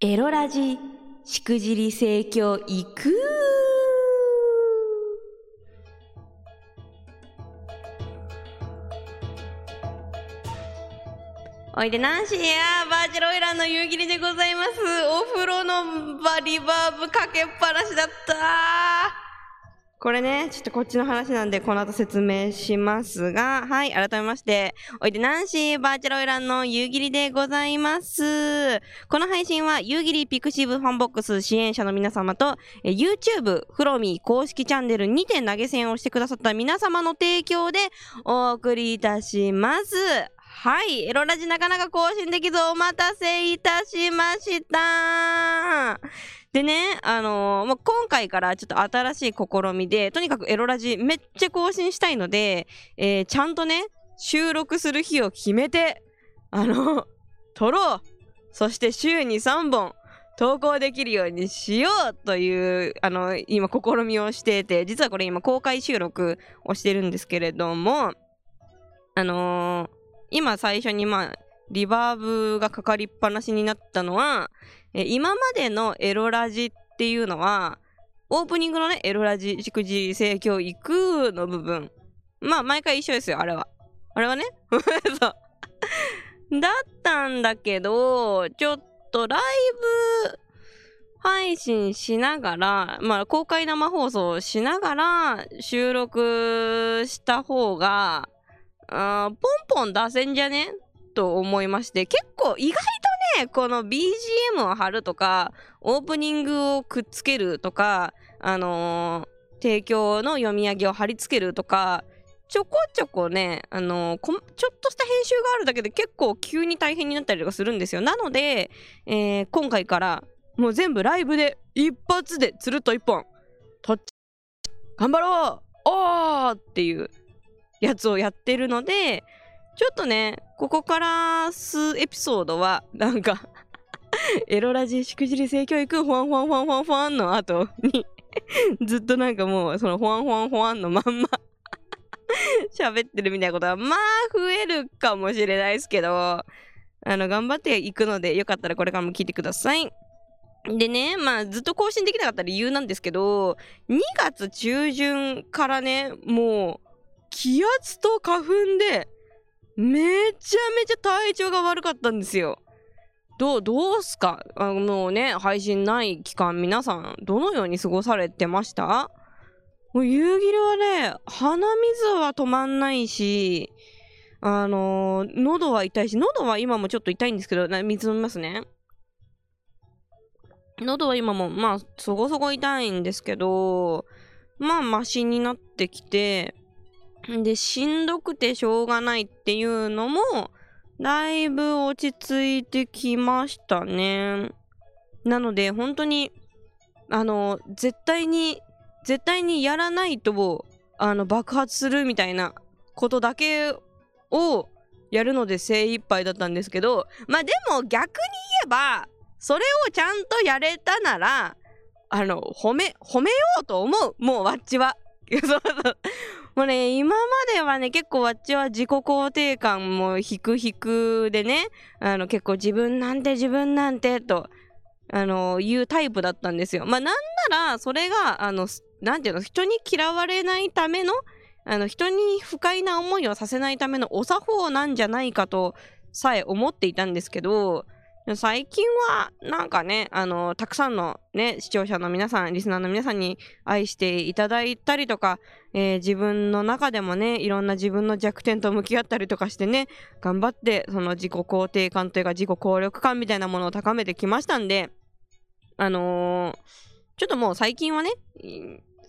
エロラジ、しくじり盛況いくおいでナンシーやバーチャルオイランの夕霧でございます。お風呂のバリバーブかけっぱなしだったこれね、ちょっとこっちの話なんで、この後説明しますが、はい、改めまして、おいでナンシーバーチャルオイランの夕霧でございます。この配信は、夕霧 pixivFANBOX 支援者の皆様と、え YouTube、フロミー公式チャンネルにて投げ銭をしてくださった皆様の提供でお送りいたします。はい。エロラジなかなか更新できずお待たせいたしました。でね、あのーもう今回からちょっと新しい試みで、とにかくエロラジめっちゃ更新したいので、えーちゃんとね、収録する日を決めて、あの、撮ろう。そして週に3本投稿できるようにしようという、あの、今試みをしていて、実はこれ今公開収録をしてるんですけれども、あのー今最初にまあ、リバーブがかかりっぱなしになったのは、え今までのエロラジっていうのは、オープニングのね、エロラジ、しくじり盛況行くの部分。まあ、毎回一緒ですよ、あれは。あれはね。そう。だったんだけど、ちょっとライブ配信しながら、まあ、公開生放送しながら収録した方が、あポンポン出せんじゃね？と思いまして、結構意外とね、この BGM を貼るとか、オープニングをくっつけるとか、あのー提供の読み上げを貼り付けるとか、ちょこちょこね、あのーこちょっとした編集があるだけで結構急に大変になったりとかするんですよ。なので、えー今回からもう全部ライブで一発でつるっと一本、撮って頑張ろうおーっていうやつをやってるので、ちょっとね、ここから数エピソードは、なんか、エロラジしくじり性教育、フワンフワンフワンフワンフワンの後に、ずっとなんかもう、そのフワンフワンフワンのまんま、喋ってるみたいなことは、まあ、増えるかもしれないですけど、あの、頑張っていくので、よかったらこれからも聞いてください。でね、まあ、ずっと更新できなかった理由なんですけど、2月中旬からね、もう、気圧と花粉で、めちゃめちゃ体調が悪かったんですよ。どう、どうすか？あのね、配信ない期間、皆さん、どのように過ごされてました？もう夕霧はね、鼻水は止まんないし、あのー喉は痛いし、喉は今もちょっと痛いんですけど、な水飲みますね。喉は今も、まあ、そこそこ痛いんですけど、まあ、マシになってきて、で、しんどくてしょうがないっていうのも、だいぶ落ち着いてきましたね。なので、本当に、あの、絶対に、絶対にやらないと、あの、爆発するみたいなことだけをやるので精一杯だったんですけど、まあでも逆に言えば、それをちゃんとやれたなら、あの、褒め、褒めようと思う。もうワッチは。もうね、今まではね、結構わっちは自己肯定感も低々でね、あの、結構自分なんて自分なんてと、あの、いうタイプだったんですよ。まあ、なんなら、それが、あの、なんていうの、人に嫌われないための、あの、人に不快な思いをさせないためのお作法なんじゃないかとさえ思っていたんですけど、最近はなんかねあのたくさんのね視聴者の皆さんリスナーの皆さんに愛していただいたりとか、えー自分の中でもねいろんな自分の弱点と向き合ったりとかしてね頑張ってその自己肯定感というか自己効力感みたいなものを高めてきましたんであのーちょっともう最近はね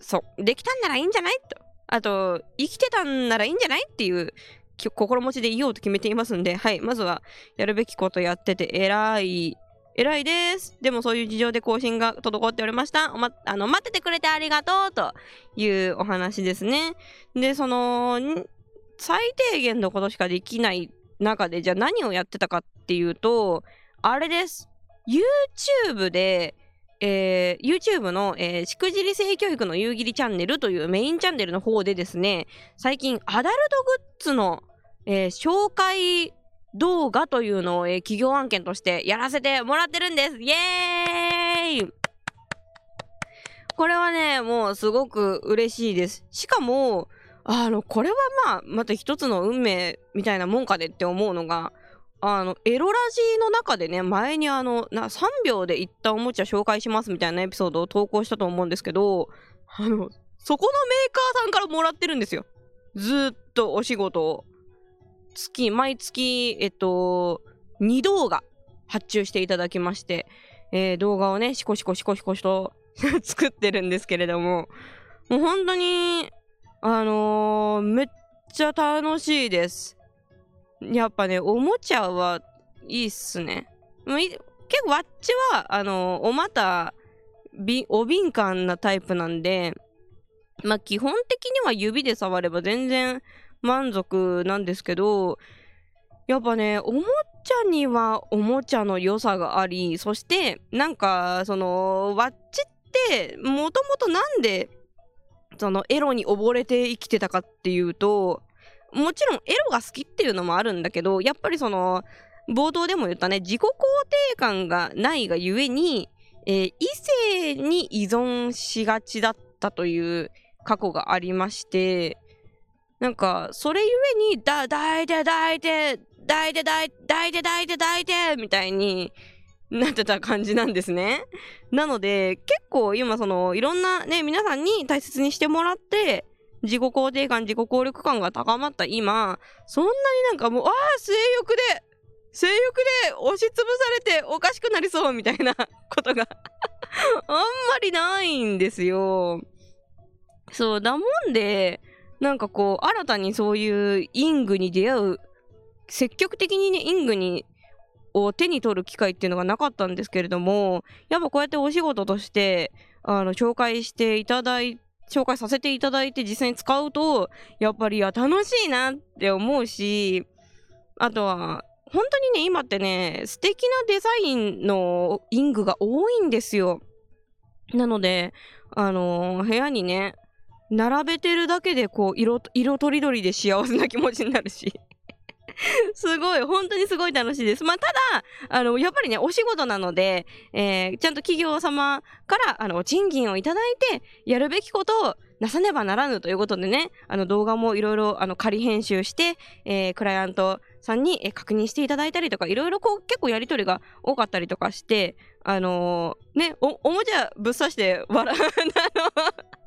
そうできたんならいいんじゃない？と。あと生きてたんならいいんじゃない？っていう心持ちでいようと決めていますんではいまずはやるべきことやってて偉い。偉いです。でもそういう事情で更新が滞っておりました。おま、あの、待っててくれてありがとうというお話ですね。で、その、最低限のことしかできない中で、じゃあ何をやってたかっていうと、あれです。YouTube で、えー YouTube の、えーしくじり性教育の夕霧チャンネルというメインチャンネルの方でですね、最近アダルトグッズの、えー紹介動画というのを、えー企業案件としてやらせてもらってるんですイエーイこれはね、もうすごく嬉しいです。しかも、あの、これはまあ、また一つの運命みたいなもんかでって思うのが、あの、エロラジーの中でね、前にあの、な3秒で一旦おもちゃ紹介しますみたいなエピソードを投稿したと思うんですけど、あの、そこのメーカーさんからもらってるんですよ。ずっとお仕事を。月、毎月、えっと、2動画発注していただきまして、えー動画をね、シコシコシコシコしと 作ってるんですけれども、もう本当に、あのーめっちゃ楽しいです。やっぱね、おもちゃはいいっすね。もう結構わっちは、あのーお股、びお敏感なタイプなんで、まあ基本的には指で触れば全然満足なんですけど、やっぱね、おもちゃにはおもちゃの良さがあり、そして、なんか、その、わっちって、もともとなんで、その、エロに溺れて生きてたかっていうと、もちろんエロが好きっていうのもあるんだけど、やっぱりその、冒頭でも言ったね、自己肯定感がないがゆえに、えー異性に依存しがちだったという過去がありまして、なんか、それゆえに、だ、抱いて抱いて、抱いて抱いて抱いて抱いて抱いてみたいになってた感じなんですね。なので、結構今その、いろんなね、皆さんに大切にしてもらって、自己肯定感、自己効力感が高まった今、そんなになんかもう、ああ、性欲で、性欲で押しつぶされておかしくなりそうみたいなことがあんまりないんですよ。そう、だもんで、なんかこう、新たにそういうイングに出会う、積極的にね、イングに、を手に取る機会っていうのがなかったんですけれども、やっぱこうやってお仕事として、あの、紹介していただい紹介させていただいて実際に使うと、やっぱり、いや、楽しいなって思うし、あとは、本当にね、今ってね、素敵なデザインのイングが多いんですよ。なので、あの部屋にね、並べてるだけでこう色色とりどりで幸せな気持ちになるし。すごい。本当にすごい楽しいです。まあただあのやっぱりねお仕事なので、えーちゃんと企業様からあの賃金をいただいてやるべきことをなさねばならぬということでねあの動画もいろいろあの仮編集して、えークライアントさんに、えー確認していただいたりとかいろいろこう結構やり取りが多かったりとかしてあのーねおおもちゃぶっ刺して笑うあの。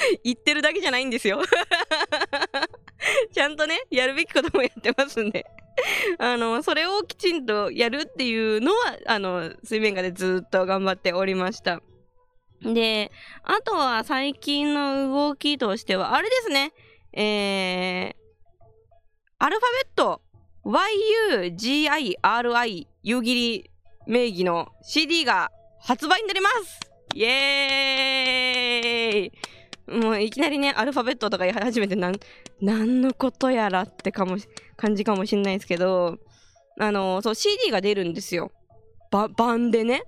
言ってるだけじゃないんですよ。ちゃんとねやるべきこともやってますんで。あのそれをきちんとやるっていうのはあの水面下でずっと頑張っておりました。であとは最近の動きとしてはあれですね。えー、アルファベット YUGIRI 夕霧名義の CD が発売になります。イエーイ。もういきなりねアルファベットとか言い始めてなん何のことやらってかも感じかもしんないですけどあのそう CD が出るんですよば版でね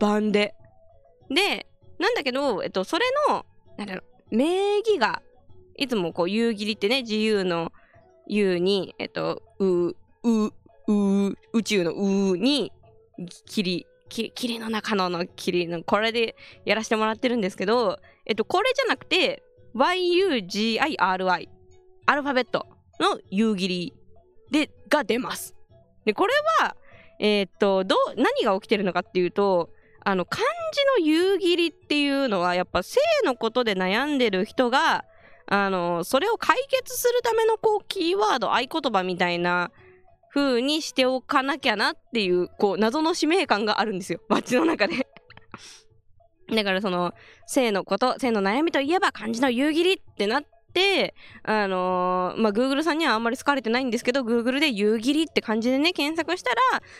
版ででなんだけど、えっと、それのなんだろう名義がいつもこう夕霧ってね自由の「U」にえっと「う」「う」「う」宇宙の「う」に「霧」き霧の中のの霧のこれでやらせてもらってるんですけどえっとこれじゃなくて YUGIRI アルファベットの夕霧でが出ます。でこれはえーっとどう何が起きてるのかっていうとあの漢字の夕霧っていうのはやっぱ性のことで悩んでる人があのそれを解決するためのこうキーワード合言葉みたいな風にしておかなきゃなっていうこう謎の使命感があるんですよ。バッチの中で。だからその性のこと性の悩みといえば漢字の夕霧ってなっあのーまあ Google さんにはあんまり好かれてないんですけど Google で夕霧って漢字でね検索したら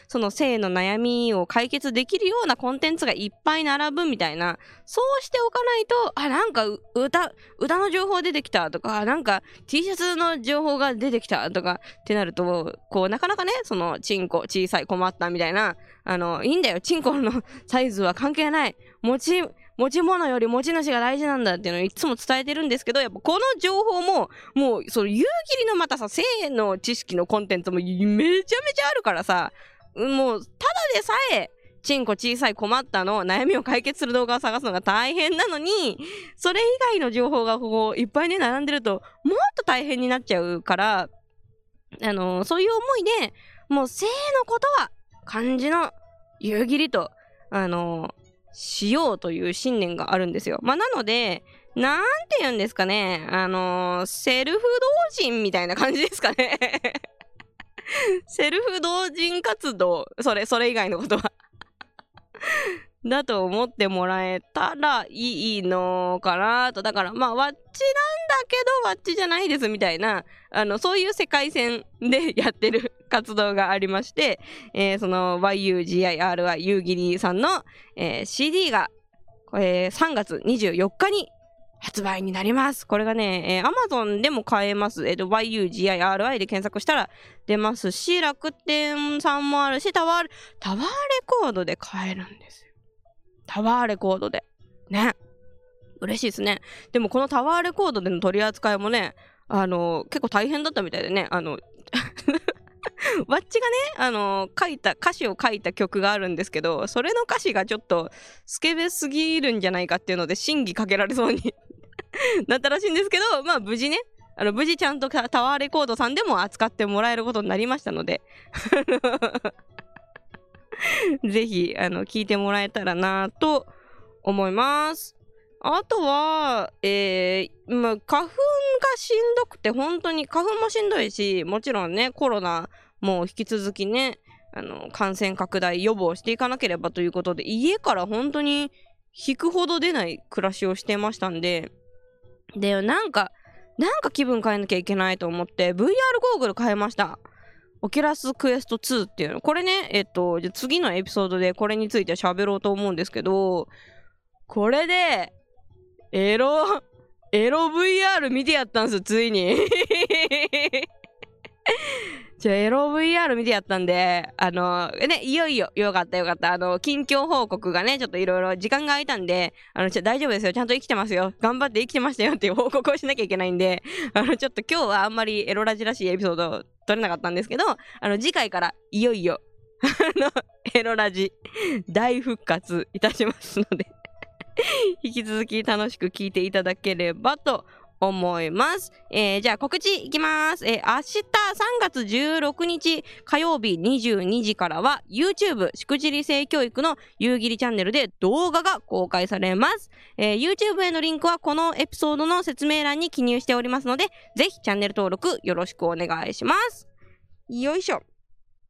その性の悩みを解決できるようなコンテンツがいっぱい並ぶみたいなそうしておかないとあなんか歌歌の情報出てきたとかなんか T シャツの情報が出てきたとかってなるとこうなかなかねそのチンコ小さい困ったみたいなあのいいんだよ。チンコの サイズは関係ない。持ち持ち物より持ち主が大事なんだっていうのをいつも伝えてるんですけどやっぱこの情報ももうその夕霧のまたさ性の知識のコンテンツもめちゃめちゃあるからさもうただでさえチンコ小さい困ったの悩みを解決する動画を探すのが大変なのにそれ以外の情報がこういっぱいね並んでるともっと大変になっちゃうからあのそういう思いでもう性のことは漢字の夕霧とあのしようという信念があるんですよ。まあ、なので、なんて言うんですかね、あのセルフ同人みたいな感じですかね。セルフ同人活動、それ、それ以外のことはだと思ってもらえたらいいのかなと。だから、まあ、わっちなんだけど、わっちじゃないですみたいな、あの、そういう世界線でやってる活動がありまして、えー、その YUGIRI 夕霧さんの、えー、CD が、えー、3月24日に発売になります。これがね、えー、Amazon でも買えます。えっ、ー、と、YUGIRI で検索したら出ますし、楽天さんもあるし、タワー、タワーレコードで買えるんですよ。タワーレコードで。ね。嬉しいですね。でもこのタワーレコードでの取り扱いもね、あの、結構大変だったみたいでね、あの、わっちがね、あの書いた、歌詞を書いた曲があるんですけど、それの歌詞がちょっとスケベすぎるんじゃないかっていうので、審議かけられそうに なったらしいんですけど、まあ無事ね、あの無事ちゃんとタワーレコードさんでも扱ってもらえることになりましたので ぜひ、あの、聞いてもらえたらなと思います。あとは、えー、ま、花粉がしんどくて、本当に花粉もしんどいし、もちろんね、コロナも引き続きね、あの、感染拡大予防していかなければということで、家から本当に引くほど出ない暮らしをしてましたんで、で、なんか、なんか気分変えなきゃいけないと思って、VR ゴーグル変えました。 Oculus Quest 2っていうの。これね、えっと、じゃ次のエピソードでこれについて喋ろうと思うんですけど、これで、エロ、エロ VR 見てやったんですよ、ついに。じゃあ、エロ VR 見てやったんで、あの、ね、いよいよ、よかったよかった。あの、近況報告がね、ちょっといろいろ時間が空いたんで、あの、ちょ、大丈夫ですよ。ちゃんと生きてますよ。頑張って生きてましたよっていう報告をしなきゃいけないんで、あの、ちょっと今日はあんまりエロラジらしいエピソード撮れなかったんですけど、あの、次回からいよいよ、あの、エロラジ、大復活いたしますので引き続き楽しく聞いていただければと思います。えー、じゃあ告知いきます。えー、明日3月16日火曜日22時からは YouTube しくじり性教育の夕霧チャンネルで動画が公開されます、えー、YouTube へのリンクはこのエピソードの説明欄に記入しておりますので、ぜひチャンネル登録よろしくお願いします。よいしょ。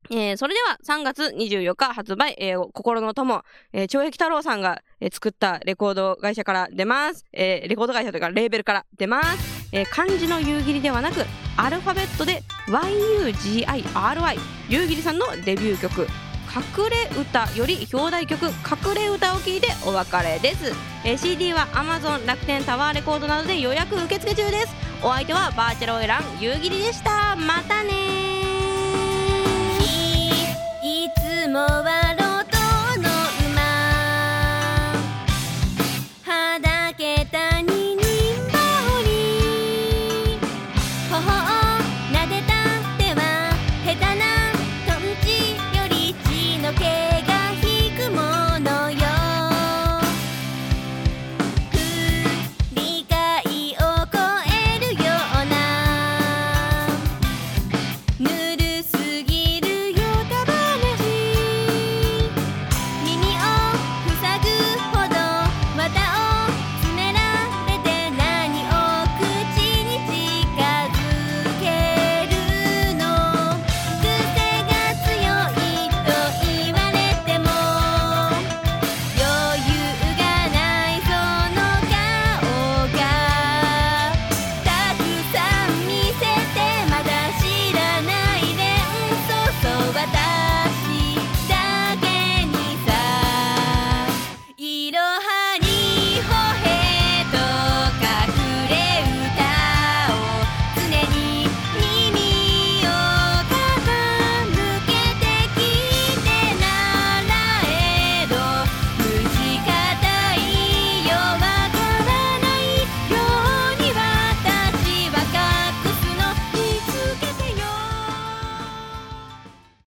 えー、それでは3月24日発売、えー、心の友、えー、懲役太郎さんが、えー、作ったレコード会社から出ます、えー、レコード会社というかレーベルから出ます、えー、漢字の夕霧ではなくアルファベットで YUGIRI 夕霧さんのデビュー曲。隠れ歌より表題曲。隠れ歌を聴いてお別れです、えー、CD は Amazon 楽天タワーレコードなどで予約受付中です。お相手はバーチャルオイラン夕霧でした。またねいつもはロ